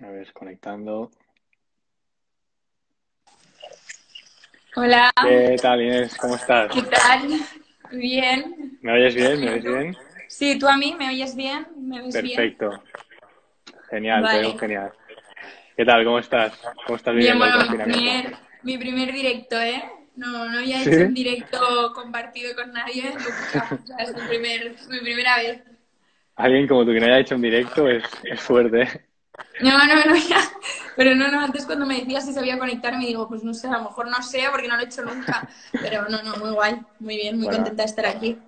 A ver, conectando. Hola. ¿Qué tal, Inés? ¿Cómo estás? ¿Qué tal? Bien. ¿Me oyes bien? ¿Me oyes bien? Sí, ¿tú a mí me oyes bien? ¿Me bien? Perfecto. Genial, Vale. te veo genial. ¿Qué tal? ¿Cómo estás? ¿Cómo estás Bien, bueno, mi primer, mi primer directo, ¿eh? No, no había ¿Sí? hecho un directo compartido con nadie nunca. Es mi, primer, mi primera vez. Alguien como tú que no haya hecho un directo es, es fuerte. No, no, no, ya. Pero no, no, antes cuando me decías si sabía conectarme, digo, pues no sé, a lo mejor no sé porque no lo he hecho nunca. Pero no, no, muy guay, muy bien, muy Bueno. contenta de estar aquí.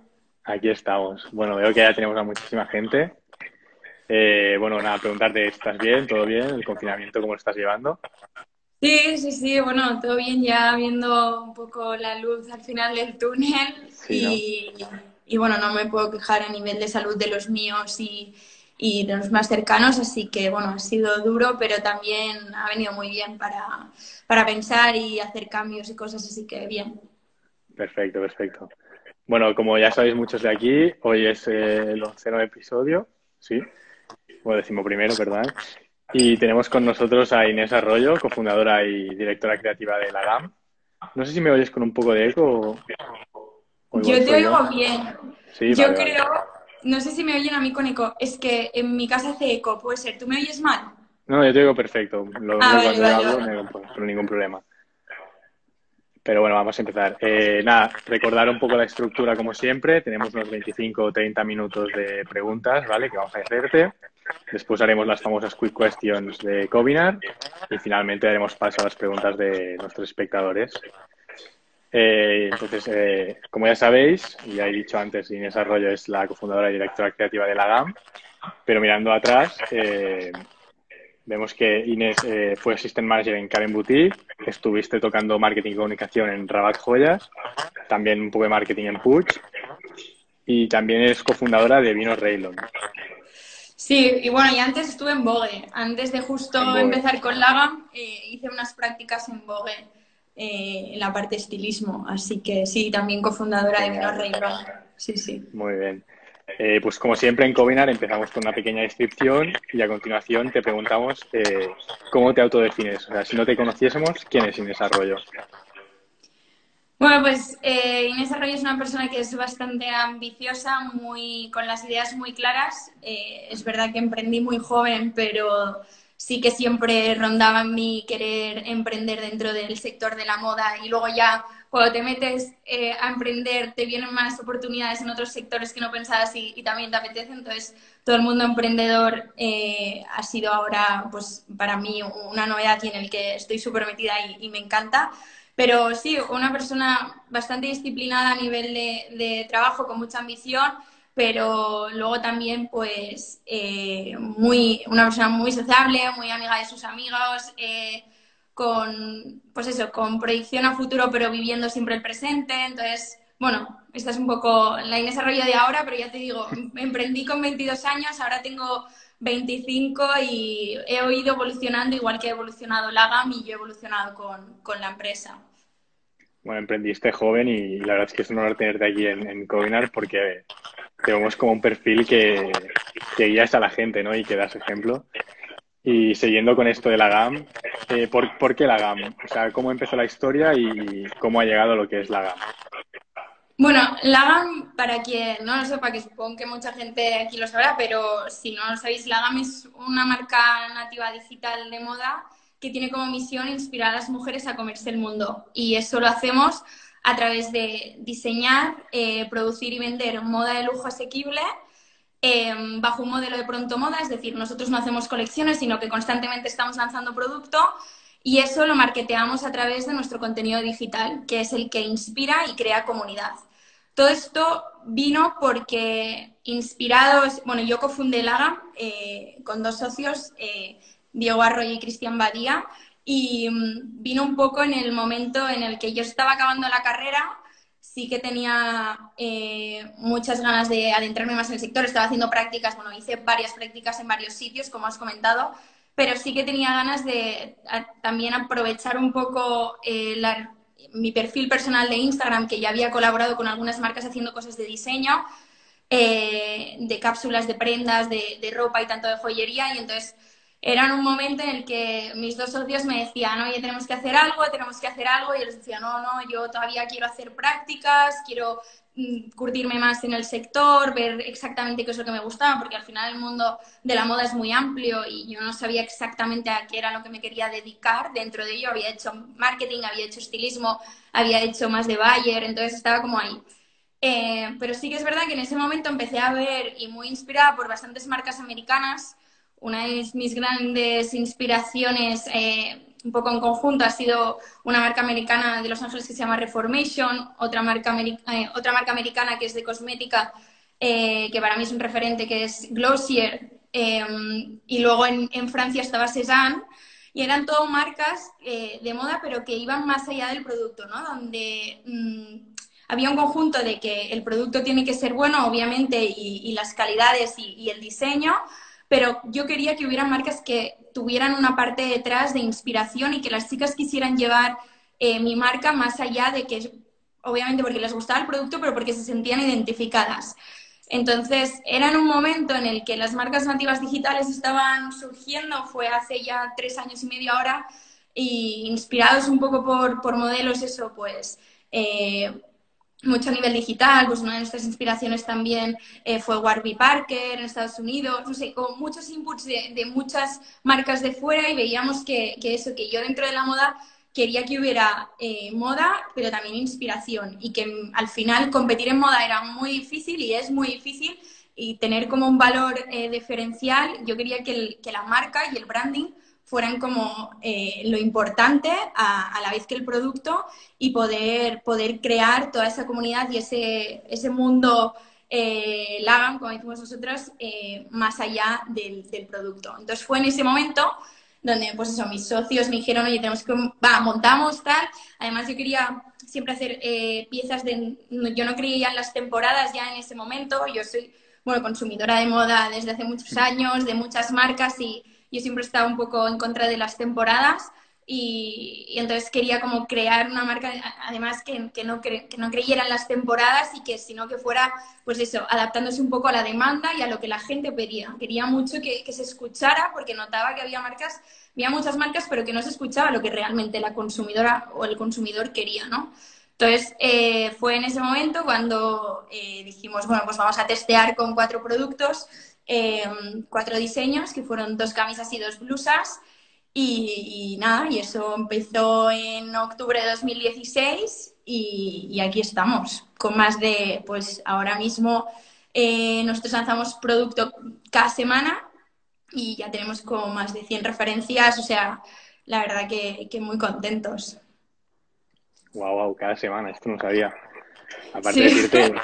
Aquí estamos. Bueno, veo que ya tenemos a muchísima gente. Eh, bueno, nada, preguntarte, ¿estás bien? ¿Todo bien? ¿El confinamiento cómo lo estás llevando? Sí, sí, sí, bueno, todo bien ya viendo un poco la luz al final del túnel Sí, y, y, bueno, no me puedo quejar a nivel de salud de los míos y, y los más cercanos, así que bueno, ha sido duro, pero también ha venido muy bien para, para pensar y hacer cambios y cosas, así que bien. Perfecto, perfecto. Bueno, como ya sabéis muchos de aquí, hoy es eh, el onceno episodio, ¿sí? Bueno, decimo primero, perdón. Y tenemos con nosotros a Inés Arroyo, cofundadora y directora creativa de la GAM. No sé si me oyes con un poco de eco o, o Yo te soy yo. oigo bien. Sí, Yo vale, vale. No sé si me oyen a mí con eco, es que en mi casa hace eco, puede ser, ¿tú me oyes mal? No, yo te digo perfecto. Lo Ah, único vale, vale, hablo vale. no no hay ningún problema. Pero bueno, vamos a empezar. Eh, nada, recordar un poco la estructura como siempre. Tenemos unos 25 o 30 minutos de preguntas, ¿vale? Que vamos a hacerte. Después haremos las famosas quick questions de Covinar y finalmente daremos paso a las preguntas de nuestros espectadores. Eh, entonces, eh, como ya sabéis, y ya he dicho antes, Inés Arroyo es la cofundadora y directora creativa de la GAM, pero mirando atrás, eh, vemos que Inés eh, fue Assistant Manager en Karen Boutique, estuviste tocando marketing y comunicación en Rabat Joyas, también un poco de marketing en Puig, y también es cofundadora de Vinos Raylon. Sí, y bueno, y antes estuve en Vogue. Antes de justo empezar con Laga, eh, hice unas prácticas en Vogue eh, en la parte estilismo. Así que sí, también cofundadora de Vinos Raylon. Sí, sí. Muy bien. Eh, pues como siempre en Covinar empezamos con una pequeña descripción y a continuación te preguntamos eh, cómo te autodefines. O sea, si no te conociésemos, ¿quién es Inés Arroyo? Bueno, pues eh, Inés Arroyo es una persona que es bastante ambiciosa, muy, con las ideas muy claras. Eh, es verdad que emprendí muy joven, pero sí que siempre rondaba en mí querer emprender dentro del sector de la moda y luego ya cuando te metes eh, a emprender te vienen más oportunidades en otros sectores que no pensabas y, y también te apetece. Entonces, todo el mundo emprendedor eh, ha sido ahora, pues para mí, una novedad en el que estoy súper metida y, me encanta. Pero sí, una persona bastante disciplinada a nivel de trabajo, con mucha ambición, pero luego también, pues, eh, muy, una persona muy sociable, muy amiga de sus amigos, eh, con, pues eso, con proyección a futuro, pero viviendo siempre el presente. Entonces, bueno, esta es un poco la Inés Arroyo de ahora, pero ya te digo, emprendí con 22 años, ahora tengo 25 y he ido evolucionando igual que he evolucionado la GAM y yo he evolucionado con, con la empresa. Bueno, emprendiste joven y la verdad es que es un honor tenerte aquí en, en Covinar porque te vemos como un perfil que, que guías a la gente, ¿no? Y que das ejemplo. Y siguiendo con esto de la GAM, eh, ¿por, qué la GAM? O sea, ¿cómo empezó la historia y cómo ha llegado lo que es la GAM? Bueno, Lagam, para quien no lo sepa, que supongo que mucha gente aquí lo sabrá, pero si no lo sabéis, Lagam es una marca nativa digital de moda que tiene como misión inspirar a las mujeres a comerse el mundo. Y eso lo hacemos a través de diseñar, eh, producir y vender moda de lujo asequible eh, bajo un modelo de pronto moda, es decir, nosotros no hacemos colecciones, sino que constantemente estamos lanzando producto y eso lo marketeamos a través de nuestro contenido digital, que es el que inspira y crea comunidad. Todo esto vino porque inspirados, bueno, yo cofundé Laga eh, con dos socios, eh, Diego Arroyo y Cristian Badía, y mm, vino un poco en el momento en el que yo estaba acabando la carrera, sí que tenía eh, muchas ganas de adentrarme más en el sector, estaba haciendo prácticas, bueno, hice varias prácticas en varios sitios, como has comentado, pero sí que tenía ganas de también aprovechar un poco eh, mi perfil personal de Instagram, que ya había colaborado con algunas marcas haciendo cosas de diseño, eh, de cápsulas de prendas, de, de, ropa y tanto de joyería, y entonces era un momento en el que mis dos socios me decían, oye, tenemos que hacer algo, tenemos que hacer algo, y yo les decía, no, no, yo todavía quiero hacer prácticas, quiero mm, curtirme más en el sector, ver exactamente qué es lo que me gustaba, porque al final el mundo de la moda es muy amplio y yo no sabía exactamente a qué era lo que me quería dedicar. Dentro de ello había hecho marketing, había hecho estilismo, había hecho más de Bayer, entonces estaba como ahí. Eh, pero sí que es verdad que en ese momento empecé a ver, y muy inspirada por bastantes marcas americanas, una de mis grandes inspiraciones, eh, un poco en conjunto, ha sido una marca americana de Los Ángeles que se llama Reformation, otra marca, eh, otra marca americana que es de cosmética, eh, que para mí es un referente, que es Glossier, y luego en, Francia estaba Cézanne, y eran todo marcas de moda, pero que iban más allá del producto, ¿no? Donde mm, había un conjunto de que el producto tiene que ser bueno, obviamente, y, las calidades y el diseño, pero yo quería que hubiera marcas que tuvieran una parte detrás de inspiración y que las chicas quisieran llevar eh, mi marca más allá de que, obviamente porque les gustaba el producto, pero porque se sentían identificadas. Entonces, era en un momento en el que las marcas nativas digitales estaban surgiendo, fue hace ya tres años y medio ahora, y inspirados un poco por, por modelos, eso, pues, eh, mucho a nivel digital, pues una de nuestras inspiraciones también eh, fue Warby Parker en Estados Unidos, no sé, con muchos inputs de, muchas marcas de fuera y veíamos que, eso, que yo dentro de la moda quería que hubiera eh, moda, pero también inspiración y que al final competir en moda era muy difícil y es muy difícil y tener como un valor eh, diferencial, yo quería que, que la marca y el branding fueran como eh, lo importante a, la vez que el producto y poder, poder crear toda esa comunidad y ese, ese mundo eh, Lagan, como decimos nosotros, eh, más allá del, del, producto. Entonces fue en ese momento donde, pues eso, mis socios me dijeron, oye, tenemos que, va, montamos tal. Además yo quería siempre hacer eh, piezas de, yo no creía en las temporadas ya en ese momento, yo soy, bueno, consumidora de moda desde hace muchos años, de muchas marcas y yo siempre estaba un poco en contra de las temporadas y, entonces quería como crear una marca, además que, que no que no creyera en las temporadas y que sino que fuera, pues eso, adaptándose un poco a la demanda y a lo que la gente pedía. Quería mucho que, que se escuchara porque notaba que había marcas, había muchas marcas, pero que no se escuchaba lo que realmente la consumidora o el consumidor quería, ¿no? Entonces, eh, fue en ese momento cuando eh, dijimos, bueno, pues vamos a testear con cuatro productos Em, cuatro diseños, que fueron dos camisas y dos blusas. Y, nada, y eso empezó en octubre de 2016 y, aquí estamos, con más de, pues ahora mismo eh, nosotros lanzamos producto cada semana y ya tenemos como más de 100 referencias, o sea, la verdad que, que muy contentos. Wow, wow, cada semana, esto no sabía. Aparte de decirte,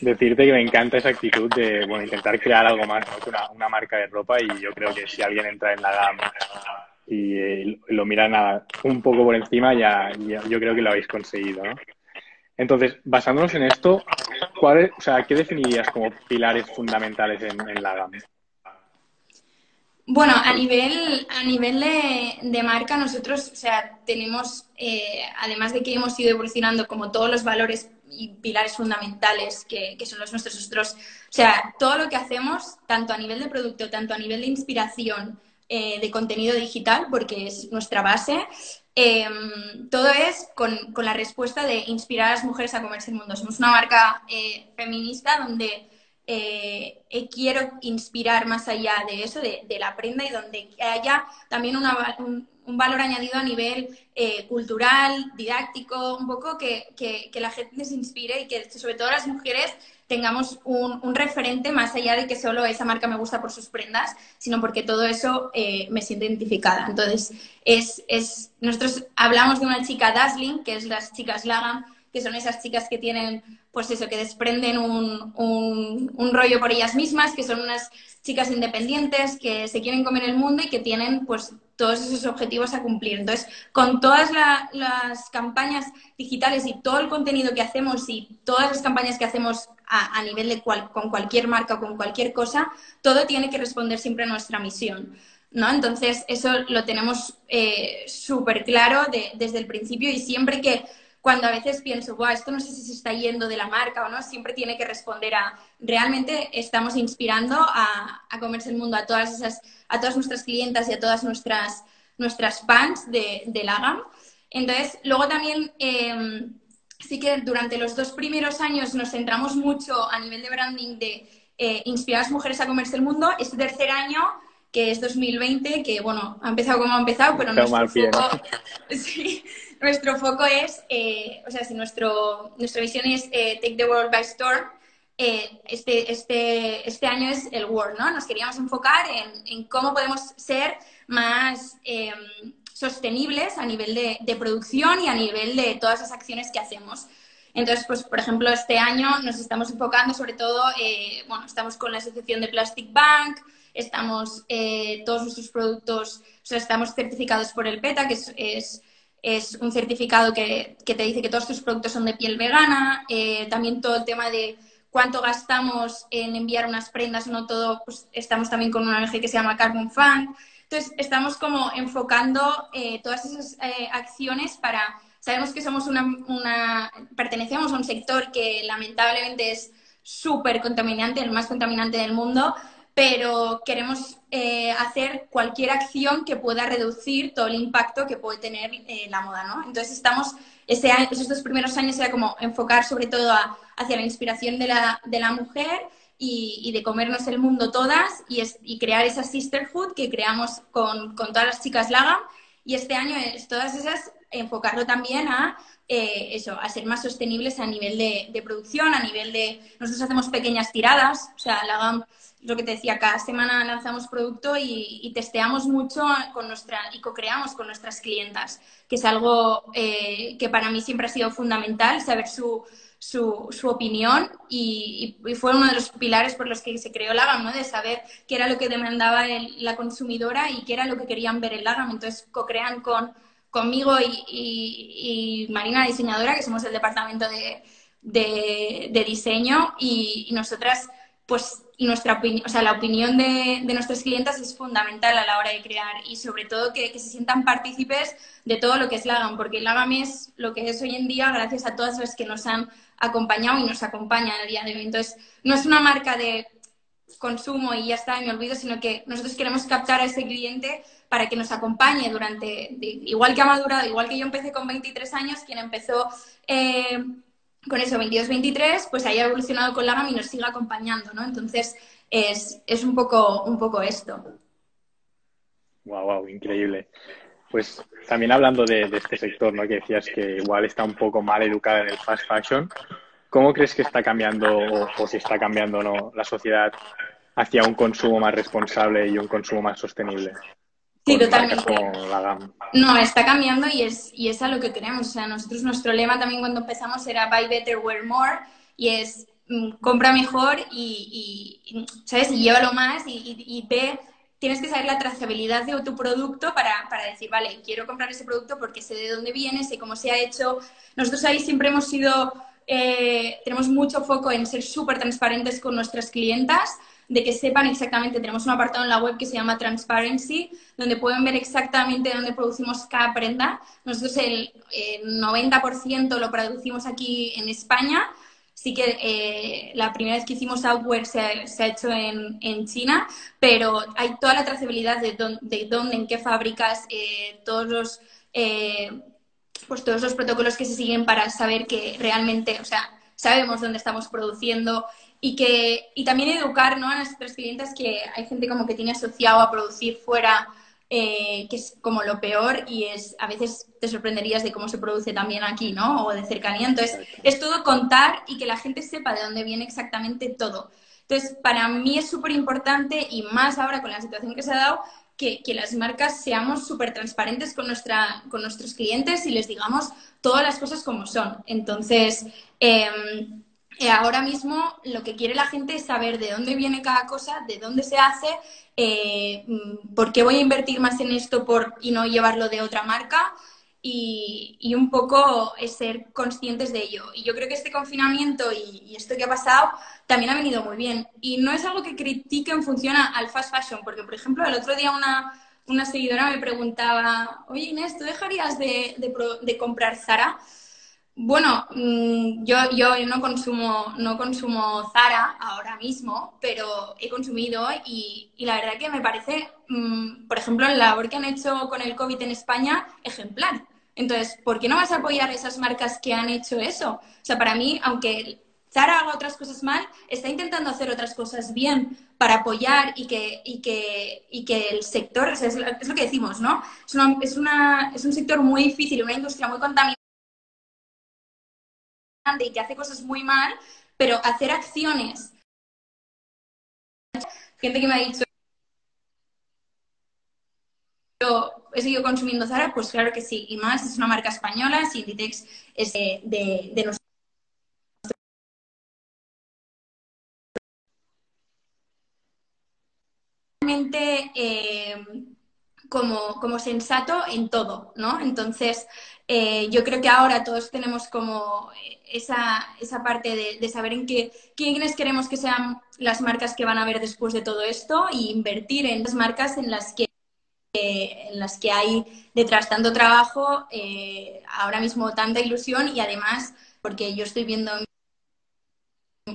decirte que me encanta esa actitud de bueno, intentar crear algo más que una, marca de ropa y yo creo que si alguien entra en la gama y eh, lo miran un poco por encima, ya, yo creo que lo habéis conseguido. ¿no? Entonces, basándonos en esto, ¿cuál o sea, ¿qué definirías como pilares fundamentales en, la gama? Bueno, a nivel, a nivel de, marca, nosotros, o sea, tenemos, eh, además de que hemos ido evolucionando como todos los valores y pilares fundamentales que, son los nuestros. Nosotros, o sea, todo lo que hacemos, tanto a nivel de producto, tanto a nivel de inspiración, eh, de contenido digital, porque es nuestra base, em, todo es con, con, la respuesta de inspirar a las mujeres a comerse el mundo. Somos una marca eh, feminista donde eh, quiero inspirar más allá de eso, de, la prenda, y donde haya también un, valor añadido a nivel eh, cultural, didáctico, un poco que, que, la gente se inspire y que sobre todo las mujeres tengamos un, un, referente más allá de que solo esa marca me gusta por sus prendas, sino porque todo eso eh, me siento identificada. Entonces, es, es, nosotros hablamos de una chica Dazzling, que es las chicas Lagan, que son esas chicas que tienen, pues eso, que desprenden un, un, rollo por ellas mismas, que son unas chicas independientes que se quieren comer el mundo y que tienen pues todos esos objetivos a cumplir. Entonces, con todas las campañas digitales y todo el contenido que hacemos y todas las campañas que hacemos a, nivel de con cualquier marca o con cualquier cosa, todo tiene que responder siempre a nuestra misión. ¿no? Entonces, eso lo tenemos eh, súper claro desde el principio y siempre que cuando a veces pienso, Buah, esto no sé si se está yendo de la marca o no, siempre tiene que responder a, realmente estamos inspirando a, a comerse el mundo a todas esas, a todas nuestras clientas y a todas nuestras, nuestras fans de, de Lagam. Entonces, luego también em, sí que durante los dos primeros años nos centramos mucho a nivel de branding de eh, inspirar a las mujeres a comerse el mundo. Este tercer año que es 2020, que bueno, ha empezado como ha empezado, pero nuestro foco, nuestro foco es, eh, o sea, si nuestro, nuestra visión es eh, Take the World by Storm, eh, este, este, este año es el World, ¿no? Nos queríamos enfocar en, cómo podemos ser más em, sostenibles a nivel de, de, producción y a nivel de todas las acciones que hacemos. Entonces, pues, por ejemplo, este año nos estamos enfocando sobre todo, bueno, estamos con la Asociación de Plastic Bank, estamos eh, todos nuestros productos, o sea, estamos certificados por el PETA, que es, un certificado que, que, te dice que todos tus productos son de piel vegana, eh, también todo el tema de cuánto gastamos en enviar unas prendas, no todo, pues estamos también con una ONG que se llama Carbon Fund. Entonces, estamos como enfocando eh, todas esas acciones para, sabemos que somos una, pertenecemos a un sector que lamentablemente es súper contaminante, el más contaminante del mundo, pero queremos eh, hacer cualquier acción que pueda reducir todo el impacto que puede tener eh, la moda, ¿no? Entonces estamos, ese esos dos primeros años era como enfocar sobre todo hacia la inspiración de la, de la mujer y, y, de comernos el mundo todas y, es, y, crear esa sisterhood que creamos con, con todas las chicas Laga. Y este año es todas esas enfocarlo también a eh, eso, a ser más sostenibles a nivel de, de, producción, a nivel de... Nosotros hacemos pequeñas tiradas, o sea, la lo que te decía, cada semana lanzamos producto y, y testeamos mucho con nuestra, y co-creamos con nuestras clientas, que es algo eh, que para mí siempre ha sido fundamental, saber su, su, su opinión y, y, fue uno de los pilares por los que se creó Lagam, ¿no? de saber qué era lo que demandaba el, la consumidora y qué era lo que querían ver en Lagam. Entonces, co-crean con, conmigo y, y, Marina, diseñadora, que somos el departamento de, de, de diseño y, y nosotras pues y nuestra o sea, la opinión de, de, nuestras clientes es fundamental a la hora de crear y sobre todo que, que, se sientan partícipes de todo lo que es Lagam, porque Lagam es lo que es hoy en día gracias a todas las que nos han acompañado y nos acompañan a día de hoy. Entonces, no es una marca de consumo y ya está, me olvido, sino que nosotros queremos captar a ese cliente para que nos acompañe durante, igual que ha madurado, igual que yo empecé con 23 años, quien empezó... Eh, con eso 22-23, pues haya evolucionado con Lagam y nos siga acompañando, ¿no? Entonces, es, es un, poco, un poco esto. Wow, wow, increíble. Pues también hablando de, de, este sector, ¿no? Que decías que igual está un poco mal educada en el fast fashion. ¿Cómo crees que está cambiando o, o si está cambiando no la sociedad hacia un consumo más responsable y un consumo más sostenible? Sí, totalmente. No, está cambiando y es, y es a lo que queremos. O sea, nosotros, nuestro lema también cuando empezamos era Buy Better, Wear More, y es mm, compra mejor y, y, ¿sabes? Y llévalo más y, y, y, ve, tienes que saber la trazabilidad de tu producto para, para, decir, vale, quiero comprar ese producto porque sé de dónde viene, sé cómo se ha hecho. Nosotros ahí siempre hemos sido, eh, tenemos mucho foco en ser súper transparentes con nuestras clientas de que sepan exactamente, tenemos un apartado en la web que se llama Transparency, donde pueden ver exactamente dónde producimos cada prenda. Nosotros el, el 90% lo producimos aquí en España, sí que eh, la primera vez que hicimos Outwear se ha, hecho en, en, China, pero hay toda la trazabilidad de dónde, en qué fábricas, eh, todos los... Eh, pues todos los protocolos que se siguen para saber que realmente, o sea, sabemos dónde estamos produciendo, y que y también educar ¿no? a nuestros clientes que hay gente como que tiene asociado a producir fuera eh, que es como lo peor y es a veces te sorprenderías de cómo se produce también aquí, ¿no? O de cercanía. Entonces, es todo contar y que la gente sepa de dónde viene exactamente todo. Entonces, para mí es súper importante y más ahora con la situación que se ha dado, que, que las marcas seamos súper transparentes con, nuestra, con nuestros clientes y les digamos todas las cosas como son. Entonces, eh, eh, ahora mismo lo que quiere la gente es saber de dónde viene cada cosa, de dónde se hace, eh, mm, por qué voy a invertir más en esto y no llevarlo de otra marca y, un poco es ser conscientes de ello. Y yo creo que este confinamiento y, esto que ha pasado también ha venido muy bien. Y no es algo que critique en función al fast fashion, porque por ejemplo el otro día una, una seguidora me preguntaba, oye Inés, ¿tú dejarías de, de, de comprar Zara? Bueno, mm, yo, yo no consumo, no consumo Zara ahora mismo, pero he consumido y, la verdad que me parece, mm, por ejemplo, la labor que han hecho con el COVID en España, ejemplar. Entonces, ¿por qué no vas a apoyar esas marcas que han hecho eso? O sea, para mí, aunque Zara haga otras cosas mal, está intentando hacer otras cosas bien para apoyar y que, y que, y que el sector, es, lo que decimos, ¿no? Es, es, una, es un sector muy difícil, una industria muy contaminada y que hace cosas muy mal, pero hacer acciones. Gente que me ha dicho, yo he seguido consumiendo Zara, pues claro que sí, y más, es una marca española, Inditex es de, de, de nosotros. Eh, como, como sensato en todo, ¿no? Entonces, eh, yo creo que ahora todos tenemos como esa, esa parte de, saber en qué, quiénes queremos que sean las marcas que van a ver después de todo esto y invertir en las marcas en las que en las que hay detrás tanto trabajo, eh, ahora mismo tanta ilusión y además, porque yo estoy viendo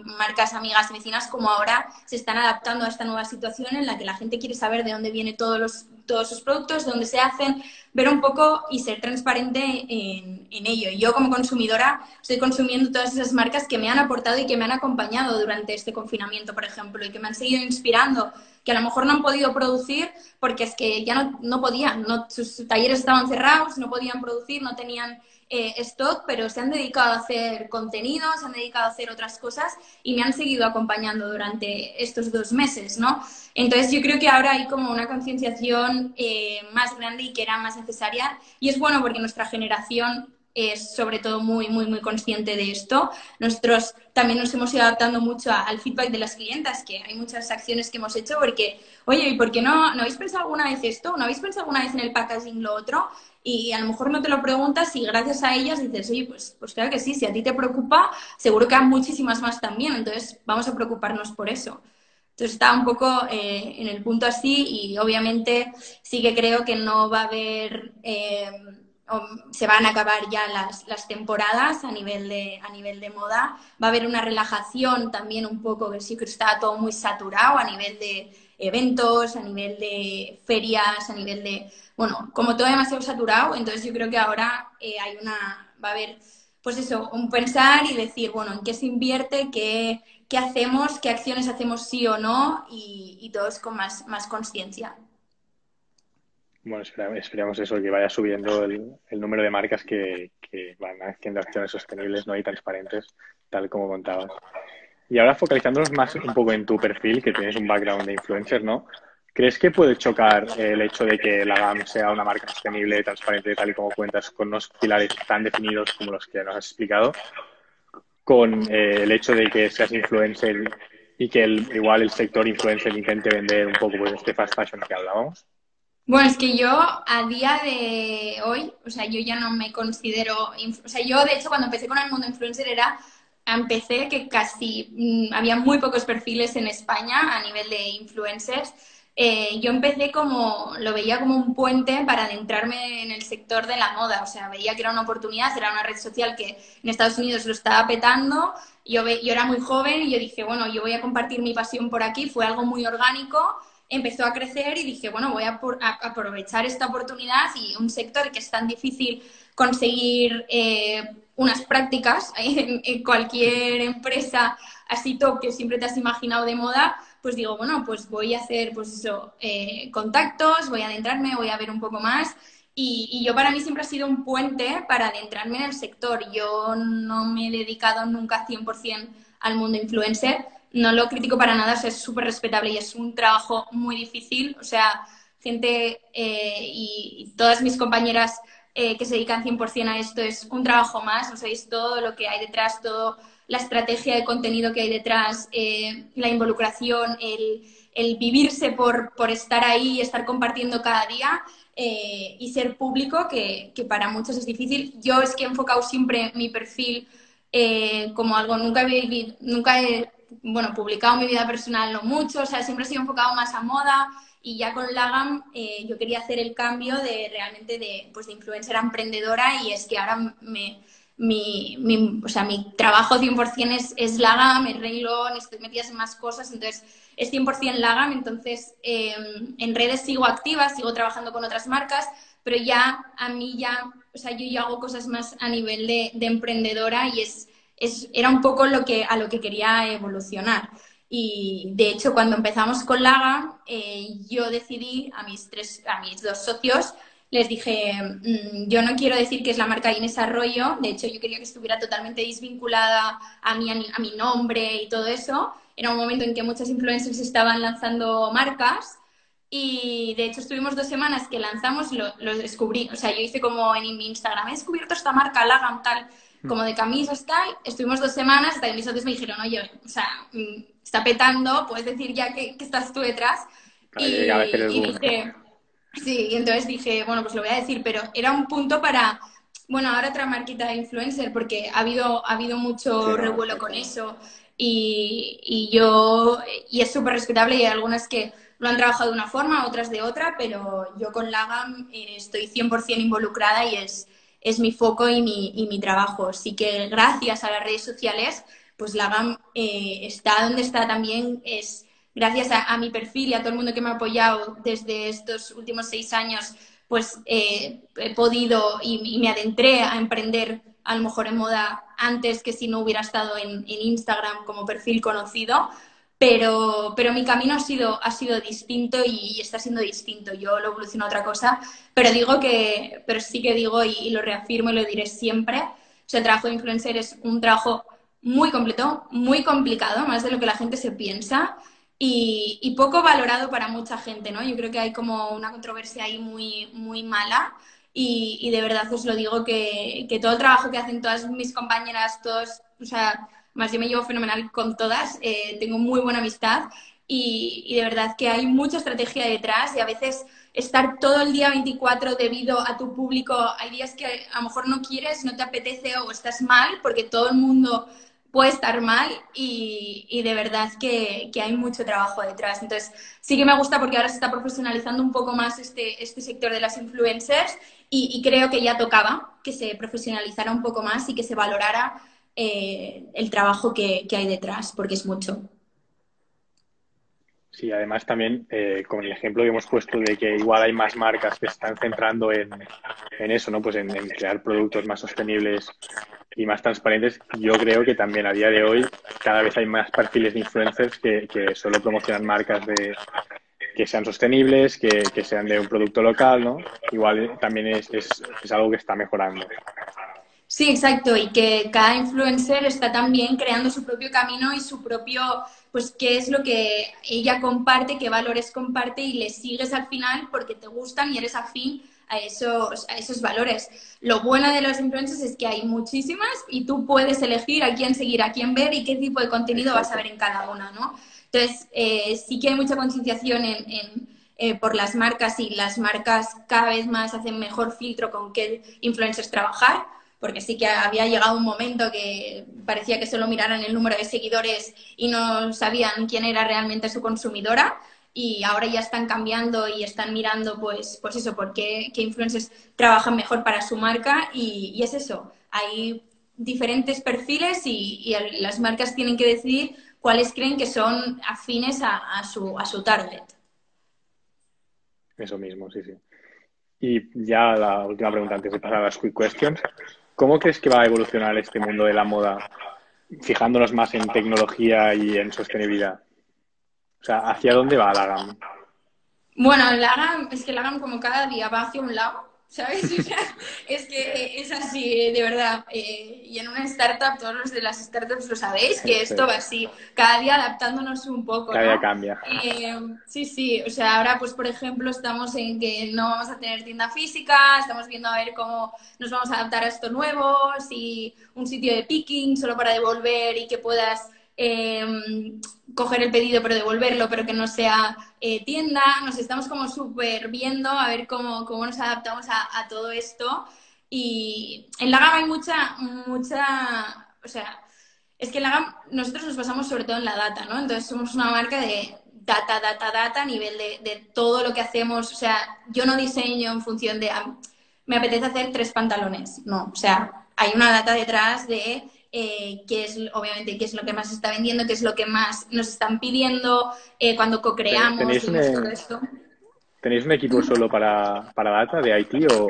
marcas amigas vecinas como ahora se están adaptando a esta nueva situación en la que la gente quiere saber de dónde vienen todos los todos sus productos, de dónde se hacen, ver un poco y ser transparente en, en ello. Yo como consumidora estoy consumiendo todas esas marcas que me han aportado y que me han acompañado durante este confinamiento, por ejemplo, y que me han seguido inspirando, que a lo mejor no han podido producir porque es que ya no, no podían, no, sus talleres estaban cerrados, no podían producir, no tenían eh, stock, pero se han dedicado a hacer contenido, se han dedicado a hacer otras cosas y me han seguido acompañando durante estos dos meses, ¿no? Entonces yo creo que ahora hay como una concienciación eh, más grande y que era más necesaria y es bueno porque nuestra generación es sobre todo muy, muy, muy consciente de esto. Nosotros también nos hemos ido adaptando mucho al feedback de las clientas, que hay muchas acciones que hemos hecho porque, oye, ¿y por qué no, no habéis pensado alguna vez esto? ¿No habéis pensado alguna vez en el packaging lo otro? y a lo mejor no te lo preguntas y gracias a ellas dices, oye, pues, pues claro que sí, si a ti te preocupa, seguro que hay muchísimas más también, entonces vamos a preocuparnos por eso. Entonces está un poco eh, en el punto así y obviamente sí que creo que no va a haber, eh, se van a acabar ya las, las, temporadas a nivel, de, a nivel de moda, va a haber una relajación también un poco, que sí que está todo muy saturado a nivel de eventos, a nivel de ferias, a nivel de bueno, como todo demasiado saturado, entonces yo creo que ahora eh, hay una, va a haber, pues eso, un pensar y decir, bueno, en qué se invierte, qué, qué hacemos, qué acciones hacemos sí o no y, y todos con más, más conciencia. Bueno, esperamos, eso, que vaya subiendo el, número de marcas que, que, van haciendo acciones sostenibles ¿no? y transparentes, tal como contabas. Y ahora focalizándonos más un poco en tu perfil, que tienes un background de influencer, ¿no? ¿Crees que puede chocar el hecho de que la GAM sea una marca sostenible, transparente, tal y como cuentas, con unos pilares tan definidos como los que nos has explicado, con eh, el hecho de que seas influencer y que el, igual el sector influencer intente vender un poco pues, este fast fashion que hablábamos? Bueno, es que yo a día de hoy, o sea, yo ya no me considero, o sea, yo de hecho cuando empecé con el mundo influencer era, empecé que casi mm, había muy pocos perfiles en España a nivel de influencers. Eh, yo empecé como, lo veía como un puente para adentrarme en el sector de la moda, o sea, veía que era una oportunidad, era una red social que en Estados Unidos lo estaba petando, yo, yo era muy joven y yo dije, bueno, yo voy a compartir mi pasión por aquí, fue algo muy orgánico, empezó a crecer y dije, bueno, voy a, aprovechar esta oportunidad y un sector que es tan difícil conseguir eh, unas prácticas en, en cualquier empresa así top que siempre te has imaginado de moda, pues digo, bueno, pues voy a hacer, pues eso, eh, contactos, voy a adentrarme, voy a ver un poco más. Y, yo para mí siempre ha sido un puente para adentrarme en el sector. Yo no me he dedicado nunca 100% al mundo influencer. No lo critico para nada, es súper respetable y es un trabajo muy difícil. O sea, gente eh, y, todas mis compañeras eh, que se dedican 100% a esto es un trabajo más. O sea, es todo lo que hay detrás, todo la estrategia de contenido que hay detrás, eh, la involucración, el, vivirse por, estar ahí y estar compartiendo cada día y ser público, que, para muchos es difícil. Yo es que he enfocado siempre mi perfil como algo, nunca he, nunca he bueno, publicado mi vida personal no mucho, o sea, siempre he sido enfocado más a moda y ya con Lagam yo quería hacer el cambio de realmente de, pues, de influencer a emprendedora y es que ahora me mi, mi, o sea, mi trabajo 100% es, es Lagam, es Raylon, estoy metida en más cosas, entonces es 100% Lagam, entonces em, en redes sigo activa, sigo trabajando con otras marcas, pero ya a mí ya, o sea, yo ya hago cosas más a nivel de, de emprendedora y es, es, era un poco lo que, a lo que quería evolucionar. Y de hecho, cuando empezamos con Laga, eh, yo decidí a mis, tres, a mis dos socios les dije, mm, yo no quiero decir que es la marca Inés Arroyo, de hecho yo quería que estuviera totalmente desvinculada a mi, a mi nombre y todo eso. Era un momento en que muchas influencers estaban lanzando marcas y de hecho estuvimos dos semanas que lanzamos, lo, lo descubrí, o sea, yo hice como en mi Instagram, he descubierto esta marca, Lagam, tal. Como de camisas, tal. Estuvimos dos semanas hasta que mis socios me dijeron, oye, o sea, mm, está petando, puedes decir ya que, que estás tú detrás. y, y dije, Sí, y entonces dije, bueno, pues lo voy a decir, pero era un punto para, bueno, ahora otra marquita de influencer, porque ha habido, ha habido mucho revuelo con eso y, y, yo, y es súper respetable y hay algunas que lo han trabajado de una forma, otras de otra, pero yo con Lagam eh, estoy 100% involucrada y es, es mi foco y mi, y mi trabajo. Así que gracias a las redes sociales, pues Lagam eh, está donde está también, es gracias a, mi perfil y a todo el mundo que me ha apoyado desde estos últimos seis años, pues eh, he podido y, me adentré a emprender a lo mejor en moda antes que si no hubiera estado en, Instagram como perfil conocido. Pero, pero, mi camino ha sido, ha sido distinto y, está siendo distinto. Yo lo evoluciono a otra cosa, pero digo que, pero sí que digo y, y, lo reafirmo y lo diré siempre. O sea, el trabajo de influencer es un trabajo muy completo, muy complicado, más de lo que la gente se piensa y, poco valorado para mucha gente, ¿no? Yo creo que hay como una controversia ahí muy, muy mala y, de verdad os lo digo que, que, todo el trabajo que hacen todas mis compañeras, todos, o sea, más yo me llevo fenomenal con todas, eh, tengo muy buena amistad y, y, de verdad que hay mucha estrategia detrás y a veces estar todo el día 24 debido a tu público, hay días que a lo mejor no quieres, no te apetece o estás mal porque todo el mundo puede estar mal y, de verdad que, hay mucho trabajo detrás. Entonces, sí que me gusta porque ahora se está profesionalizando un poco más este, este sector de las influencers y, creo que ya tocaba que se profesionalizara un poco más y que se valorara eh, el trabajo que, hay detrás, porque es mucho. Sí, además también eh, con el ejemplo que hemos puesto de que igual hay más marcas que se están centrando en, eso, ¿no? Pues en, crear productos más sostenibles y más transparentes. Yo creo que también a día de hoy cada vez hay más perfiles de influencers que, que solo promocionan marcas de que sean sostenibles, que, que sean de un producto local, ¿no? Igual también es, es, es algo que está mejorando. Sí, exacto, y que cada influencer está también creando su propio camino y su propio pues qué es lo que ella comparte, qué valores comparte y le sigues al final porque te gustan y eres afín a esos, a esos valores. Lo bueno de los influencers es que hay muchísimas y tú puedes elegir a quién seguir, a quién ver y qué tipo de contenido vas a ver en cada una, ¿no? Entonces, eh, sí que hay mucha concienciación en, eh, por las marcas y las marcas cada vez más hacen mejor filtro con qué influencers trabajar porque sí que había llegado un momento que parecía que solo miraran el número de seguidores y no sabían quién era realmente su consumidora y ahora ya están cambiando y están mirando pues, pues eso, por qué, influencers trabajan mejor para su marca y, es eso, hay diferentes perfiles y, las marcas tienen que decidir cuáles creen que son afines a, su, a su target. Eso mismo, sí, sí. Y ya la última pregunta antes de pasar a las quick questions. ¿Cómo crees que va a evolucionar este mundo de la moda, fijándonos más en tecnología y en sostenibilidad? O sea, ¿hacia dónde va la GAM? Bueno, la GAM, es que la GAM como cada día va hacia un lado ¿sabes? es que es así, de verdad. Eh, y en una startup, todos los de las startups lo sabéis, que esto va así, cada día adaptándonos un poco. Cada día cambia. Eh, sí, sí, o sea, ahora pues por ejemplo estamos en que no vamos a tener tienda física, estamos viendo a ver cómo nos vamos a adaptar a esto nuevo, si un sitio de picking solo para devolver y que puedas eh, coger el pedido pero devolverlo, pero que no sea eh, tienda. Nos estamos como súper viendo a ver cómo, cómo nos adaptamos a, todo esto. Y en la gama hay mucha, mucha, o sea, es que en la gama nosotros nos basamos sobre todo en la data, ¿no? Entonces somos una marca de data, data, data a nivel de, de todo lo que hacemos. O sea, yo no diseño en función de, ah, me apetece hacer tres pantalones, no, o sea, hay una data detrás de eh, qué es, obviamente, qué es lo que más se está vendiendo, qué es lo que más nos están pidiendo, eh, cuando co-creamos, todo esto. ¿Tenéis un equipo solo para, para data de IT o...?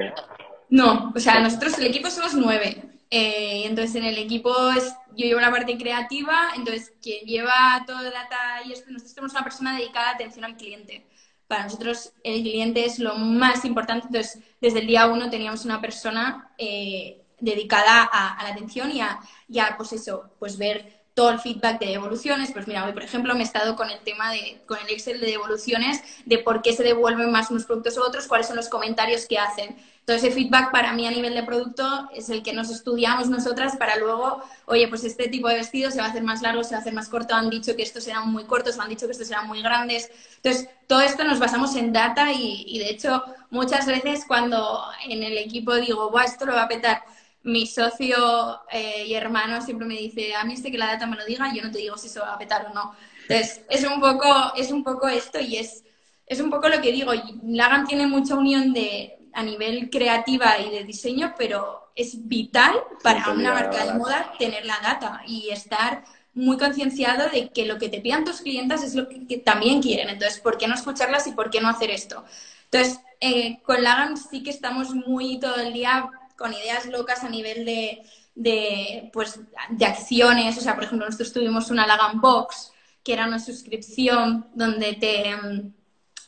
No, o sea, nosotros el equipo somos nueve. Eh, entonces, en el equipo es, yo llevo la parte creativa, entonces quien lleva todo el data y esto, nosotros tenemos una persona dedicada a atención al cliente. Para nosotros el cliente es lo más importante, entonces desde el día uno teníamos una persona eh, dedicada a, la atención y a, y a, pues eso, pues ver todo el feedback de devoluciones. Pues mira, hoy, por ejemplo, me he estado con el tema de, con el Excel de devoluciones, de por qué se devuelven más unos productos u otros, cuáles son los comentarios que hacen. Todo ese feedback para mí a nivel de producto es el que nos estudiamos nosotras para luego, oye, pues este tipo de vestido se va a hacer más largo, se va a hacer más corto, han dicho que estos serán muy cortos, han dicho que estos serán muy grandes. Entonces, todo esto nos basamos en data y, y de hecho, muchas veces cuando en el equipo digo, Buah, esto lo va a petar, mi socio eh, y hermano siempre me dice, a mí este que la data me lo diga, yo no te digo si se va a petar o no. Entonces, es un poco, es un poco esto y es, es un poco lo que digo. Lagan tiene mucha unión de, a nivel creativa y de diseño, pero es vital para una marca de moda tener la data y estar muy concienciado de que lo que te pidan tus clientes es lo que, también quieren. Entonces, ¿por qué no escucharlas y por qué no hacer esto? Entonces, eh, con Lagan sí que estamos muy todo el día con ideas locas a nivel de, de, pues, de acciones. O sea, por ejemplo, nosotros tuvimos una Lagan Box, que era una suscripción donde te,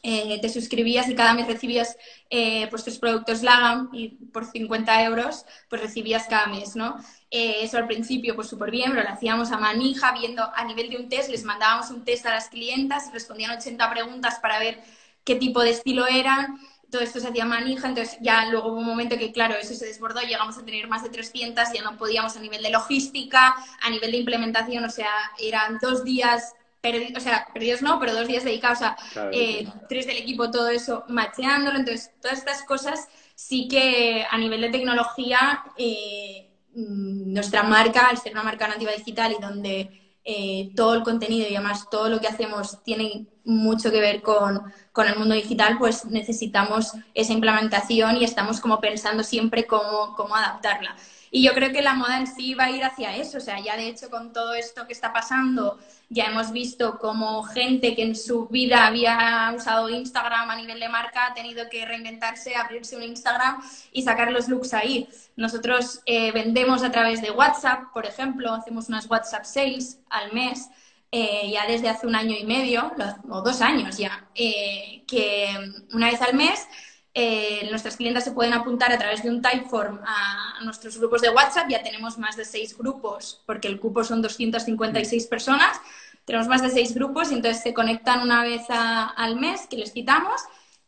eh, te suscribías y cada mes recibías eh, pues tus productos Lagan y por 50 euros pues recibías cada mes, ¿no? Eh, eso al principio pues súper bien, pero lo hacíamos a manija, viendo a nivel de un test, les mandábamos un test a las clientas, respondían 80 preguntas para ver qué tipo de estilo eran todo esto se hacía manija, entonces ya luego hubo un momento que, claro, eso se desbordó, llegamos a tener más de 300, ya no podíamos a nivel de logística, a nivel de implementación, o sea, eran dos días perdidos, o sea, perdidos no, pero dos días dedicados a eh, tres del equipo, todo eso macheándolo, entonces todas estas cosas sí que a nivel de tecnología, eh, mm, nuestra marca, al ser una marca nativa digital y donde eh, todo el contenido y además todo lo que hacemos tiene mucho que ver con, con, el mundo digital, pues necesitamos esa implementación y estamos como pensando siempre cómo, cómo adaptarla. Y yo creo que la moda en sí va a ir hacia eso. O sea, ya de hecho con todo esto que está pasando, ya hemos visto como gente que en su vida había usado Instagram a nivel de marca ha tenido que reinventarse, abrirse un Instagram y sacar los looks ahí. Nosotros eh, vendemos a través de WhatsApp, por ejemplo, hacemos unas WhatsApp sales al mes. Eh, ya desde hace un año y medio, o dos años ya, eh, que una vez al mes eh, nuestras clientes se pueden apuntar a través de un Typeform a, nuestros grupos de WhatsApp. Ya tenemos más de seis grupos, porque el cupo son 256 personas. Tenemos más de seis grupos y entonces se conectan una vez al mes que les citamos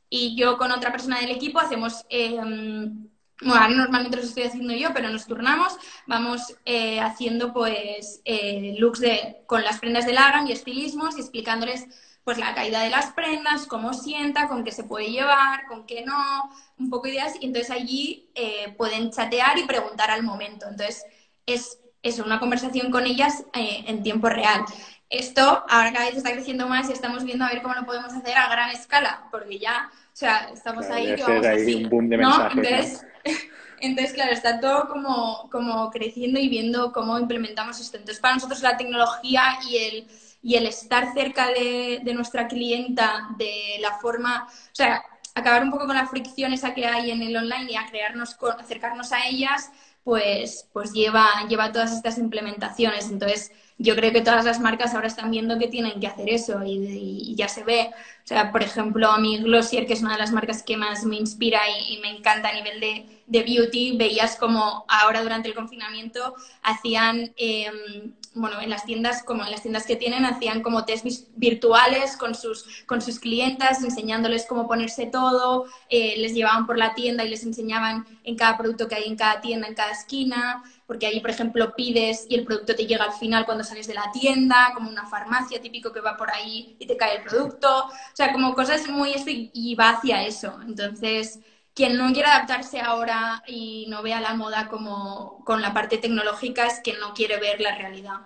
y yo con otra persona del equipo hacemos... Em, bueno, normalmente los estoy haciendo yo, pero nos turnamos. Vamos eh, haciendo pues eh, looks de, con las prendas de Lagan y estilismos y explicándoles pues la caída de las prendas, cómo sienta, con qué se puede llevar, con qué no, un poco de ideas. Y entonces allí eh, pueden chatear y preguntar al momento. Entonces es, es una conversación con ellas eh, en tiempo real. Esto ahora cada vez está creciendo más y estamos viendo a ver cómo lo podemos hacer a gran escala, porque ya, sea, estamos ahí que vamos así, un boom de mensajes, entonces, entonces, claro, está todo como, como creciendo y viendo cómo implementamos esto. Entonces, para nosotros la tecnología y el y el estar cerca de, nuestra clienta de la forma, o sea, acabar un poco con la fricción esa que hay en el online y a crearnos, acercarnos a ellas, pues, pues lleva, lleva todas estas implementaciones. Entonces, yo creo que todas las marcas ahora están viendo que tienen que hacer eso y, ya se ve. O sea, por ejemplo, a mí Glossier, que es una de las marcas que más me inspira y, me encanta a nivel de, de, beauty, veías como ahora durante el confinamiento hacían em, bueno, en las tiendas, como en las tiendas que tienen, hacían como test virtuales con sus, con sus clientas, enseñándoles cómo ponerse todo, eh, les llevaban por la tienda y les enseñaban en cada producto que hay en cada tienda, en cada esquina, porque ahí, por ejemplo, pides y el producto te llega al final cuando sales de la tienda, como una farmacia típico que va por ahí y te cae el producto, o sea, como cosas muy y va hacia eso. Entonces, quien no quiera adaptarse ahora y no vea la moda como con la parte tecnológica es que no quiere ver la realidad.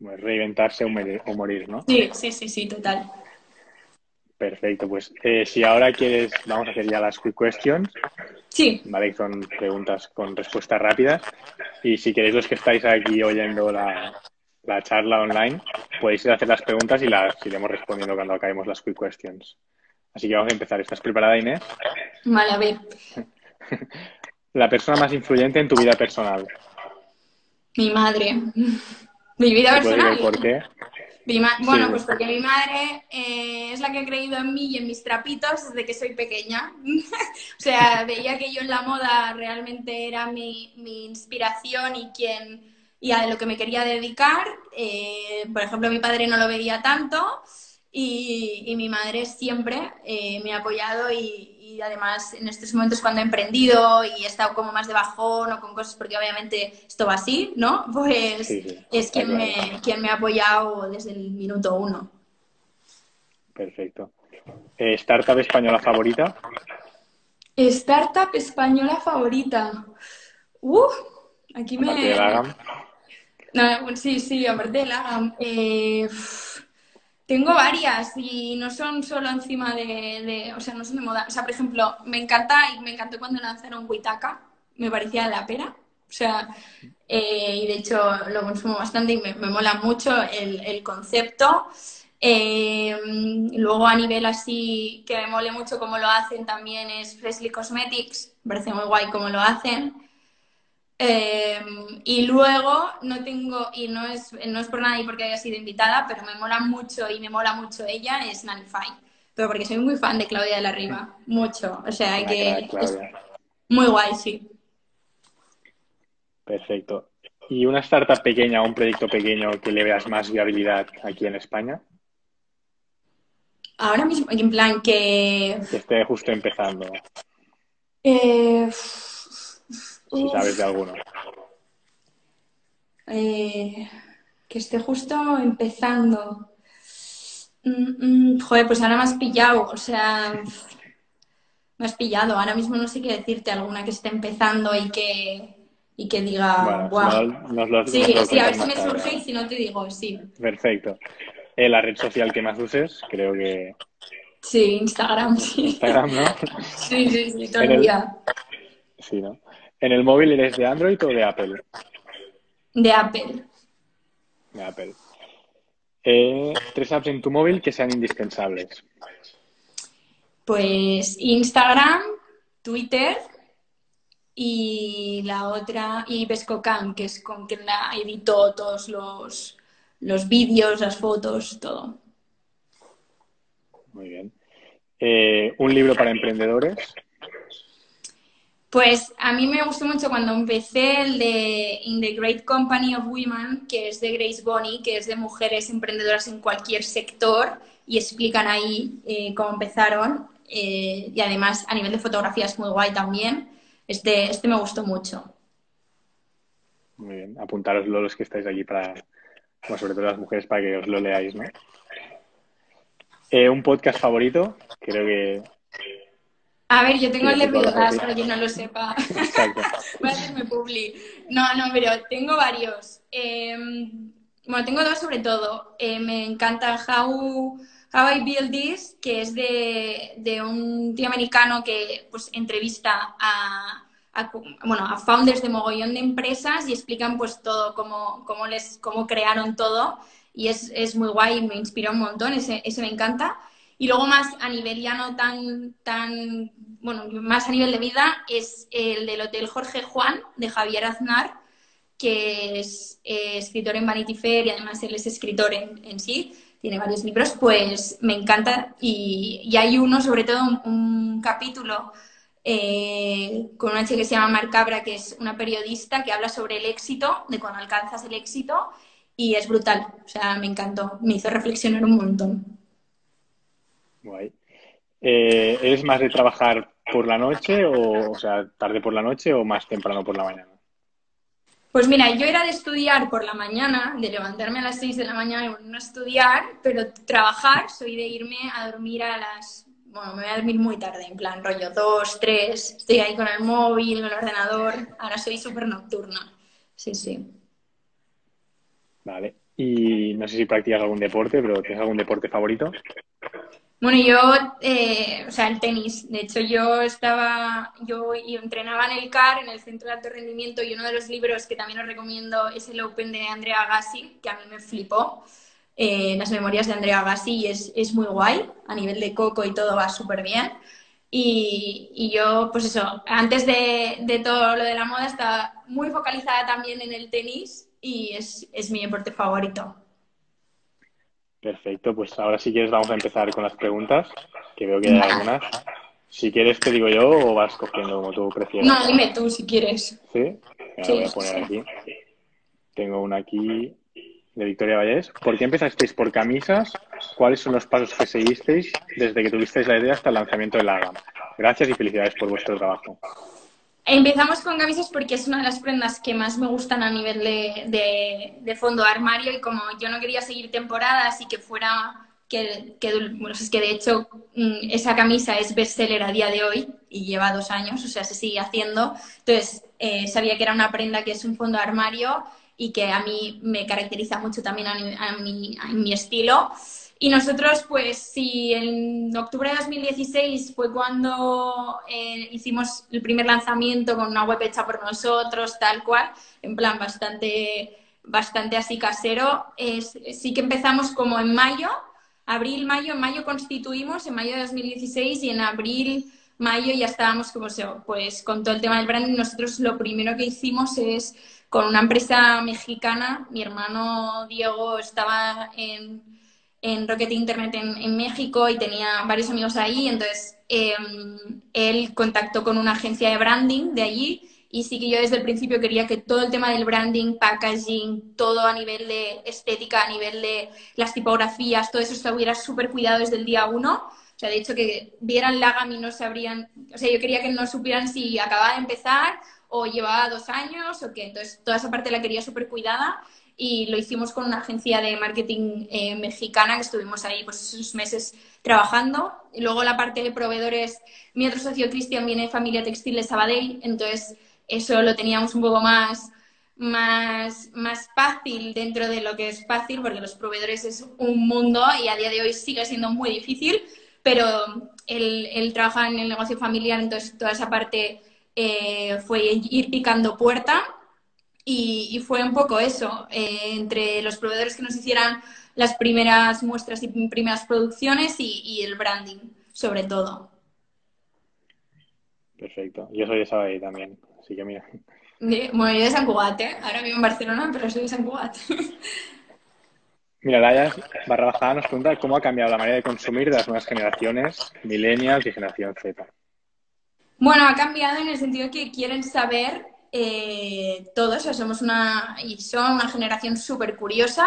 reinventarse o morir, ¿no? Sí, sí, sí, sí, total. Perfecto, pues eh, si ahora quieres, vamos a hacer ya las quick questions. Sí. ¿vale? Son preguntas con respuestas rápidas. Y si queréis los que estáis aquí oyendo la, la charla online, podéis ir a hacer las preguntas y las iremos respondiendo cuando acabemos las quick questions. Así que vamos a empezar. ¿Estás preparada, Inés? Vale, a ver. La persona más influyente en tu vida personal. Mi madre. Mi vida ¿Te puedo personal. por qué? Mi bueno, Sí. pues porque mi madre eh, es la que ha creído en mí y en mis trapitos desde que soy pequeña. o sea, veía que yo en la moda realmente era mi, mi inspiración y quien y a lo que me quería dedicar. Eh, por ejemplo, mi padre no lo veía tanto y, y mi madre siempre eh, me ha apoyado y, y además en estos momentos cuando he emprendido y he estado como más de bajón o con cosas, porque obviamente esto va así, ¿no? Pues Sí, sí, es quien claro. me, quien me ha apoyado desde el minuto uno. Perfecto. Eh, ¿Startup española favorita? Startup española favorita. Uh, aquí me... Aparte de Lagam. No, sí, sí, aparte de Lagam. Eh, uf, tengo varias y no son solo encima de, O sea, no son de moda. O sea, por ejemplo, me encanta y me encantó cuando lanzaron Witaka. Me parecía la pera. O sea, eh, y de hecho lo consumo bastante y me, mola mucho el, concepto. Eh, luego a nivel así que me mole mucho cómo lo hacen también es Freshly Cosmetics. Me parece muy guay cómo lo hacen. Eh, y luego no tengo, y no es, no es por nada y porque haya sido invitada, pero me mola mucho y me mola mucho ella, es Nanify. Pero porque soy muy fan de Claudia de la Riva, mucho. O sea, Una que es muy guay, sí. Perfecto. ¿Y una startup pequeña o un proyecto pequeño que le veas más viabilidad aquí en España? Ahora mismo, en plan que... Que esté justo empezando, eh, si uf, sabes de alguno. eh, que esté justo empezando. Mm, mm, joder, pues ahora me has pillado, o sea, me has pillado. Ahora mismo no sé qué decirte, alguna que esté empezando y que, y que diga, Bueno, no, nos lo, Sí, a ver si me tarde. surge y si no te digo, sí. Perfecto. Eh, la red social que más uses, creo que Sí, Instagram, sí. Instagram, ¿no? Sí, sí, sí, todo En el el- día. Sí, ¿no? ¿En el móvil eres de Android o de Apple? De Apple. De Apple. Eh, tres apps en tu móvil que sean indispensables. Pues Instagram, Twitter y la otra, y Vescocam, que es con quien la edito todos los, los vídeos, las fotos, todo. Muy bien. Eh, un libro para emprendedores. Pues a mí me gustó mucho cuando empecé el de In the Great Company of Women, que es de Grace Bonney, que es de mujeres emprendedoras en cualquier sector y explican ahí eh, cómo empezaron. eh, y además a nivel de fotografía es muy guay también. Este, este me gustó mucho. Muy bien. Apuntaros los que estáis aquí para, bueno, sobre todo las mujeres, para que os lo leáis, ¿no? Eh, un podcast favorito. Creo que. A ver, yo tengo el sí. para quien no lo sepa. Voy a hacerme publi. No, no, pero tengo varios. Eh, bueno, tengo dos sobre todo. Eh, me encanta How, How I Build This, que es de, de un tío americano que pues entrevista a, a, bueno, a founders de mogollón de empresas y explican pues todo, cómo, cómo, les, cómo crearon todo. Y es, es muy guay, me inspira un montón, ese, ese me encanta. Y luego más a nivel ya no tan, tan, bueno, más a nivel de vida es el del Hotel Jorge Juan de Javier Aznar, que es eh, escritor en Vanity Fair y además él es escritor en, sí, tiene varios libros, pues me encanta. Y, hay uno, sobre todo un, capítulo eh, con una chica que se llama Mar Cabra, que es una periodista que habla sobre el éxito, de cuando alcanzas el éxito, y es brutal. O sea, me encantó, me hizo reflexionar un montón. Guay. Eh, ¿Eres más de trabajar por la noche o, o sea, tarde por la noche o más temprano por la mañana? Pues mira, yo era de estudiar por la mañana, de levantarme a las 6 de la mañana y ponerme a estudiar, pero trabajar soy de irme a dormir a las... Bueno, me voy a dormir muy tarde, en plan rollo 2, 3, estoy ahí con el móvil, con el ordenador, ahora soy súper nocturna. Sí, sí. Vale. Y no sé si practicas algún deporte, pero ¿tienes algún deporte favorito? Bueno, yo, eh, o sea, el tenis. De hecho, yo estaba, yo entrenaba en el CAR, en el Centro de Alto Rendimiento, y uno de los libros que también os recomiendo es el Open de Andrea Agassi, que a mí me flipó. Eh, las memorias de Andrea Agassi es, es, muy guay. A nivel de coco y todo va súper bien. Y, y, yo, pues eso, antes de, de, todo lo de la moda, estaba muy focalizada también en el tenis y es, es mi deporte favorito. Perfecto, pues ahora si quieres vamos a empezar con las preguntas, que veo que hay algunas. Si quieres te digo yo o vas cogiendo como tú prefieras. No, dime tú si quieres. ¿Sí? sí voy a poner aquí. Tengo una aquí de Victoria Vallés. ¿Por qué empezasteis por camisas? ¿Cuáles son los pasos que seguisteis desde que tuvisteis la idea hasta el lanzamiento de la gama? Gracias y felicidades por vuestro trabajo. Empezamos con camisas porque es una de las prendas que más me gustan a nivel de, de, fondo armario y como yo no quería seguir temporadas y que fuera que, que, bueno, es que de hecho mm, esa camisa es bestseller a día de hoy y lleva dos años, o sea, se sigue haciendo. Entonces, eh, sabía que era una prenda que es un fondo armario y que a mí me caracteriza mucho también a, a, mi, a mi estilo. Y nosotros, pues sí, en octubre de 2016 fue cuando eh, hicimos el primer lanzamiento con una web hecha por nosotros, tal cual, en plan bastante, bastante así casero. Sí que empezamos como en mayo, abril, mayo, en mayo constituimos, en mayo de 2016 y en abril, mayo ya estábamos como, pues con todo el tema del branding. Nosotros lo primero que hicimos es con una empresa mexicana, mi hermano Diego estaba en en Rocket Internet en, México y tenía varios amigos ahí, entonces em, él contactó con una agencia de branding de allí y sí que yo desde el principio quería que todo el tema del branding, packaging, todo a nivel de estética, a nivel de las tipografías, todo eso estuviera súper cuidado desde el día uno. O sea, de hecho, que vieran la gama y no sabrían, o sea, yo quería que no supieran si acababa de empezar o llevaba dos años o qué. Entonces, toda esa parte la quería súper cuidada y lo hicimos con una agencia de marketing eh, mexicana que estuvimos ahí pues esos meses trabajando. Y luego la parte de proveedores, mi otro socio Cristian viene de familia textil de Sabadell, entonces eso lo teníamos un poco más, más, más fácil dentro de lo que es fácil, porque los proveedores es un mundo y a día de hoy sigue siendo muy difícil, pero él, él trabaja en el negocio familiar, entonces toda esa parte eh, fue ir picando puerta y, fue un poco eso, eh, entre los proveedores que nos hicieran las primeras muestras y primeras producciones y, el branding, sobre todo. Perfecto. Yo soy de Sabadell también, así que mira. bueno, yo de San Cugat, ¿eh? Ahora vivo en Barcelona, pero soy de San Cugat. Mira, Laia barra bajada nos pregunta cómo ha cambiado la manera de consumir de las nuevas generaciones, millennials y generación Z. Bueno, ha cambiado en el sentido que quieren saber eh, todos, somos una, y son una generación súper curiosa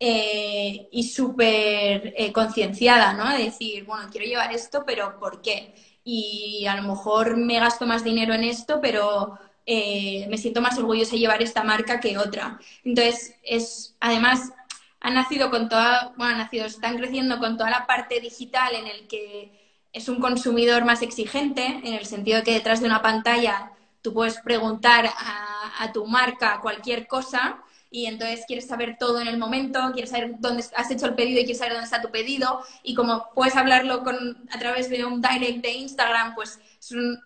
eh, y súper eh, concienciada, ¿no? De decir, bueno, quiero llevar esto, pero ¿por qué? Y a lo mejor me gasto más dinero en esto, pero me siento más orgullosa de llevar esta marca que otra. Entonces, es, además, han nacido con toda, bueno, han nacido, están creciendo con toda la parte digital en el que es un consumidor más exigente, en el sentido de que detrás de una pantalla tú puedes preguntar a, tu marca cualquier cosa y entonces quieres saber todo en el momento, quieres saber dónde has hecho el pedido y quieres saber dónde está tu pedido y como puedes hablarlo con, a través de un direct de Instagram, pues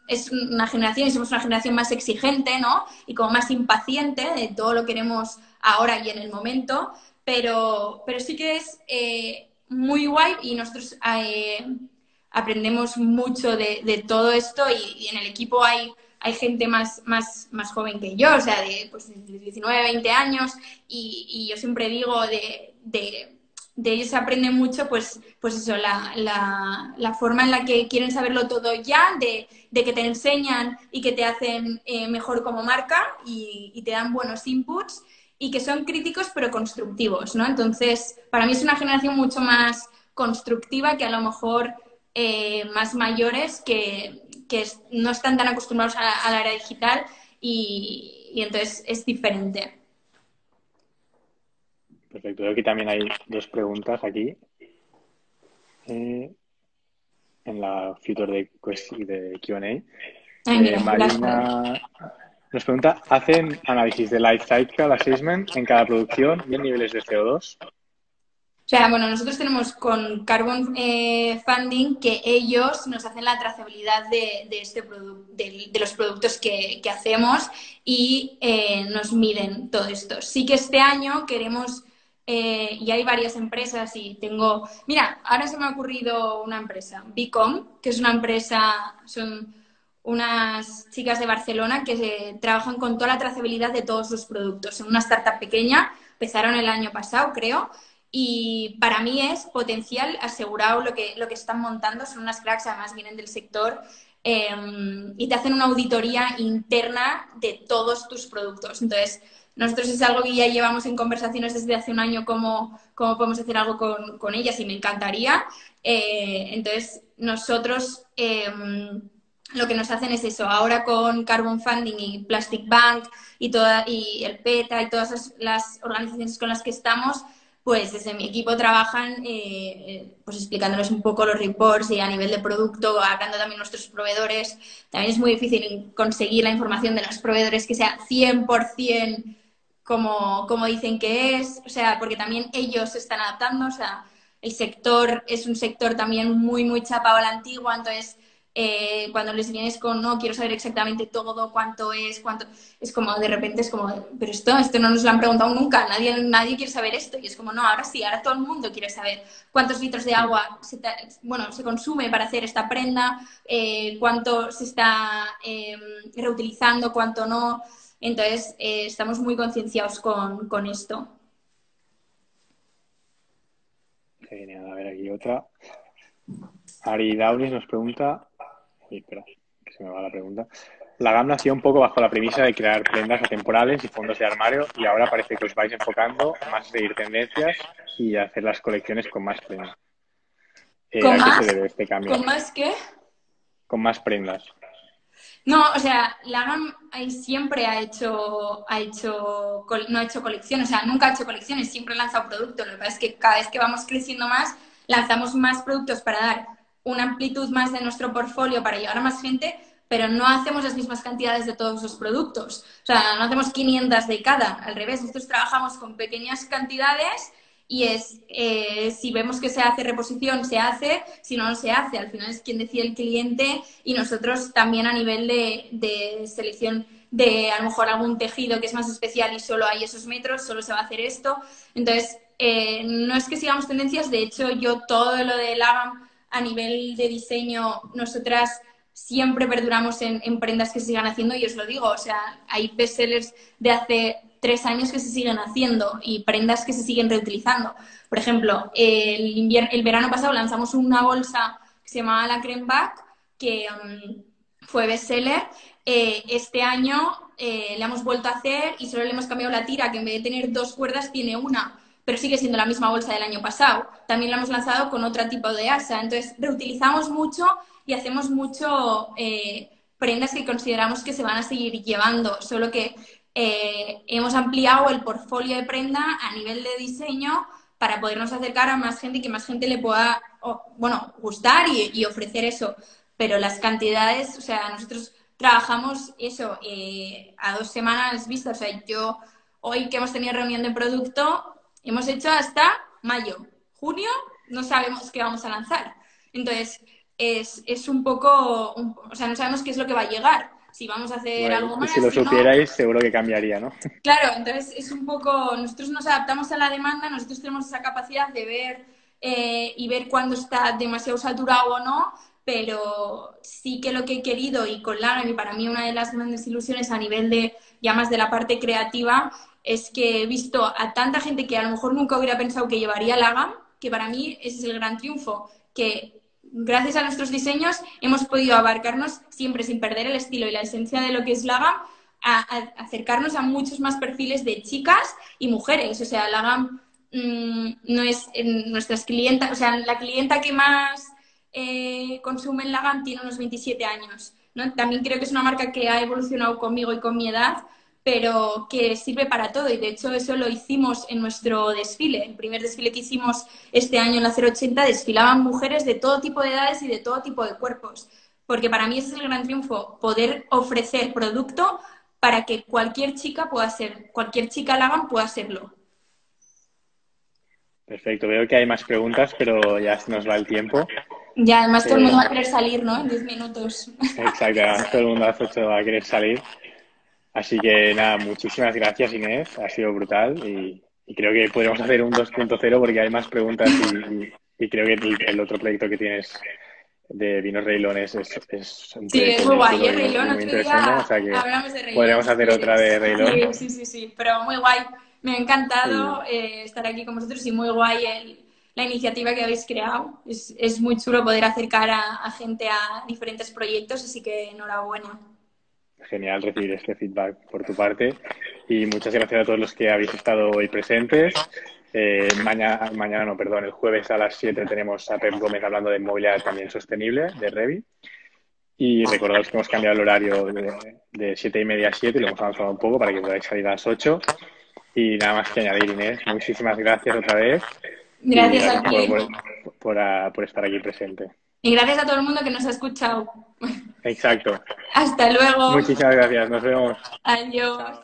es, una generación y somos una generación más exigente, ¿no? Y como más impaciente de todo lo queremos ahora y en el momento, pero, pero sí que es eh, muy guay y nosotros eh, aprendemos mucho de, todo esto y en el equipo hay hay gente más, más, más joven que yo, o sea, de, pues, 19, 20 años, y, yo siempre digo de, de, ellos se aprende mucho, pues, pues eso, la, la, forma en la que quieren saberlo todo ya, de, que te enseñan y que te hacen eh, mejor como marca y, y te dan buenos inputs y que son críticos pero constructivos, ¿no? Entonces, para mí es una generación mucho más constructiva que a lo mejor eh, más mayores que, que no están tan acostumbrados a, la era digital y, entonces es diferente. Perfecto. Aquí también hay dos preguntas aquí. Eh, en la future de, de Q&A. Eh, Marina nos pregunta, ¿hacen análisis de life cycle assessment en cada producción y en niveles de CO2? O sea, bueno, nosotros tenemos con Carbon eh, Funding que ellos nos hacen la trazabilidad de, este de, de, los productos que, hacemos y eh, nos miden todo esto. Sí que este año queremos, eh, y hay varias empresas y tengo, mira, ahora se me ha ocurrido una empresa, Bicom, que es una empresa, son unas chicas de Barcelona que trabajan con toda la trazabilidad de todos los productos. Son una startup pequeña, empezaron el año pasado, creo, y para mí es potencial asegurado lo que, lo que están montando. Son unas cracks, además vienen del sector em, y te hacen una auditoría interna de todos tus productos. Entonces, nosotros es algo que ya llevamos en conversaciones desde hace un año, cómo, cómo podemos hacer algo con, con ellas y me encantaría. Eh, entonces, nosotros em, lo que nos hacen es eso. Ahora con Carbon Funding y Plastic Bank y, toda, y el PETA y todas las organizaciones con las que estamos, pues desde mi equipo trabajan eh, eh, pues explicándonos un poco los reports y a nivel de producto, hablando también nuestros proveedores. También es muy difícil conseguir la información de los proveedores que sea 100% como, como dicen que es, o sea, porque también ellos se están adaptando, o sea, el sector es un sector también muy, muy chapado a la antigua, entonces eh, cuando les vienes con, no, quiero saber exactamente todo, cuánto es, cuánto, es como de repente es como, pero esto, esto no nos lo han preguntado nunca, nadie, nadie quiere saber esto, y es como, no, ahora sí, ahora todo el mundo quiere saber cuántos litros de agua se, bueno, se consume para hacer esta prenda, eh, cuánto se está em, reutilizando, cuánto no, entonces eh, estamos muy concienciados con, con esto. Genial, a ver aquí otra. Ari Daunis nos pregunta, espera, que se me va la pregunta. La GAM nació un poco bajo la premisa de crear prendas atemporales y fondos de armario y ahora parece que os vais enfocando más a seguir tendencias y a hacer las colecciones con más prendas. Eh, ¿Con más? este cambio? ¿Con más qué? Con más prendas. No, o sea, la GAM siempre ha hecho, ha hecho, no ha hecho colecciones, o sea, nunca ha hecho colecciones, siempre ha lanzado productos. Lo que pasa es que cada vez que vamos creciendo más, lanzamos más productos para dar una amplitud más de nuestro portfolio para llegar a más gente, pero no hacemos las mismas cantidades de todos los productos. O sea, no hacemos 500 de cada, al revés, nosotros trabajamos con pequeñas cantidades y es, eh, si vemos que se hace reposición, se hace, si no, no se hace. Al final es quien decide el cliente y nosotros también a nivel de, selección de a lo mejor algún tejido que es más especial y solo hay esos metros, solo se va a hacer esto. Entonces, eh, no es que sigamos tendencias, de hecho, yo todo lo de la a nivel de diseño, nosotras siempre perduramos en, prendas que se sigan haciendo y os lo digo, o sea, hay bestsellers de hace tres años que se siguen haciendo y prendas que se siguen reutilizando. Por ejemplo, el, el verano pasado lanzamos una bolsa que se llamaba la Creme Back, que um, fue bestseller. Eh, este año eh, le hemos vuelto a hacer y solo le hemos cambiado la tira, que en vez de tener dos cuerdas tiene una pero sigue siendo la misma bolsa del año pasado. También la hemos lanzado con otro tipo de asa. Entonces, reutilizamos mucho y hacemos mucho eh, prendas que consideramos que se van a seguir llevando, solo que eh, hemos ampliado el portfolio de prenda a nivel de diseño para podernos acercar a más gente y que más gente le pueda, bueno, gustar y, ofrecer eso. Pero las cantidades, o sea, nosotros trabajamos eso eh, a dos semanas vista. O sea, yo hoy que hemos tenido reunión de producto, Hemos hecho hasta mayo. Junio no sabemos qué vamos a lanzar. Entonces, es, un poco, o sea, no sabemos qué es lo que va a llegar. Si vamos a hacer algo más. Si lo supierais, seguro que cambiaría, ¿no? Claro, entonces es un poco, nosotros nos adaptamos a la demanda, nosotros tenemos esa capacidad de ver eh, y ver cuándo está demasiado saturado o no, pero sí que lo que he querido y con Lara, y para mí una de las grandes ilusiones a nivel de, ya más de la parte creativa, es que he visto a tanta gente que a lo mejor nunca hubiera pensado que llevaría la GAM, que para mí ese es el gran triunfo, que gracias a nuestros diseños hemos podido abarcarnos siempre sin perder el estilo y la esencia de lo que es la GAM, a, acercarnos a muchos más perfiles de chicas y mujeres. O sea, la GAM mm, no es en nuestras clientas, o sea, la clienta que más eh, consume en la GAM tiene unos 27 años. También creo que es una marca que ha evolucionado conmigo y con mi edad pero que sirve para todo. Y de hecho eso lo hicimos en nuestro desfile. El primer desfile que hicimos este año en la 080 desfilaban mujeres de todo tipo de edades y de todo tipo de cuerpos. Porque para mí ese es el gran triunfo, poder ofrecer producto para que cualquier chica pueda ser, cualquier chica la hagan pueda serlo. Perfecto, veo que hay más preguntas, pero ya nos va el tiempo. Ya, además todo el mundo Eh, va a querer salir, ¿no? En 10 minutos. Exacto, además todo el mundo a las 8 va a querer salir. Así que nada, muchísimas gracias Inés, ha sido brutal y, y creo que podremos hacer un 2.0 porque hay más preguntas y, y- y creo que el, el otro proyecto que tienes de Vinos Reilones es, es un Sí, es muy guay, chulo ¿eh? Reilón, otro día o sea que hablamos de Reilón. podríamos hacer otra de. Reilón. Sí, sí, sí, sí, pero muy guay. Me ha encantado eh, estar aquí con vosotros y muy guay el- la iniciativa que habéis creado. Es, es muy chulo poder acercar a, a gente a diferentes proyectos, así que enhorabuena. Genial recibir este feedback por tu parte y muchas gracias a todos los que habéis estado hoy presentes. Eh, mañana, mañana, no, perdón, el jueves a las 7 tenemos a Pep Gómez hablando de movilidad también sostenible de Revi. Y recordaros que hemos cambiado el horario de, de 7 y media a 7 y lo hemos avanzado un poco para que podáis salir a las 8. Y nada más que añadir, Inés. Muchísimas gracias otra vez. Gracias a ti. por- por, por estar aquí presente. Y gracias a todo el mundo que nos ha escuchado. Exacto. Hasta luego. Muchísimas gracias. Nos vemos. Adiós.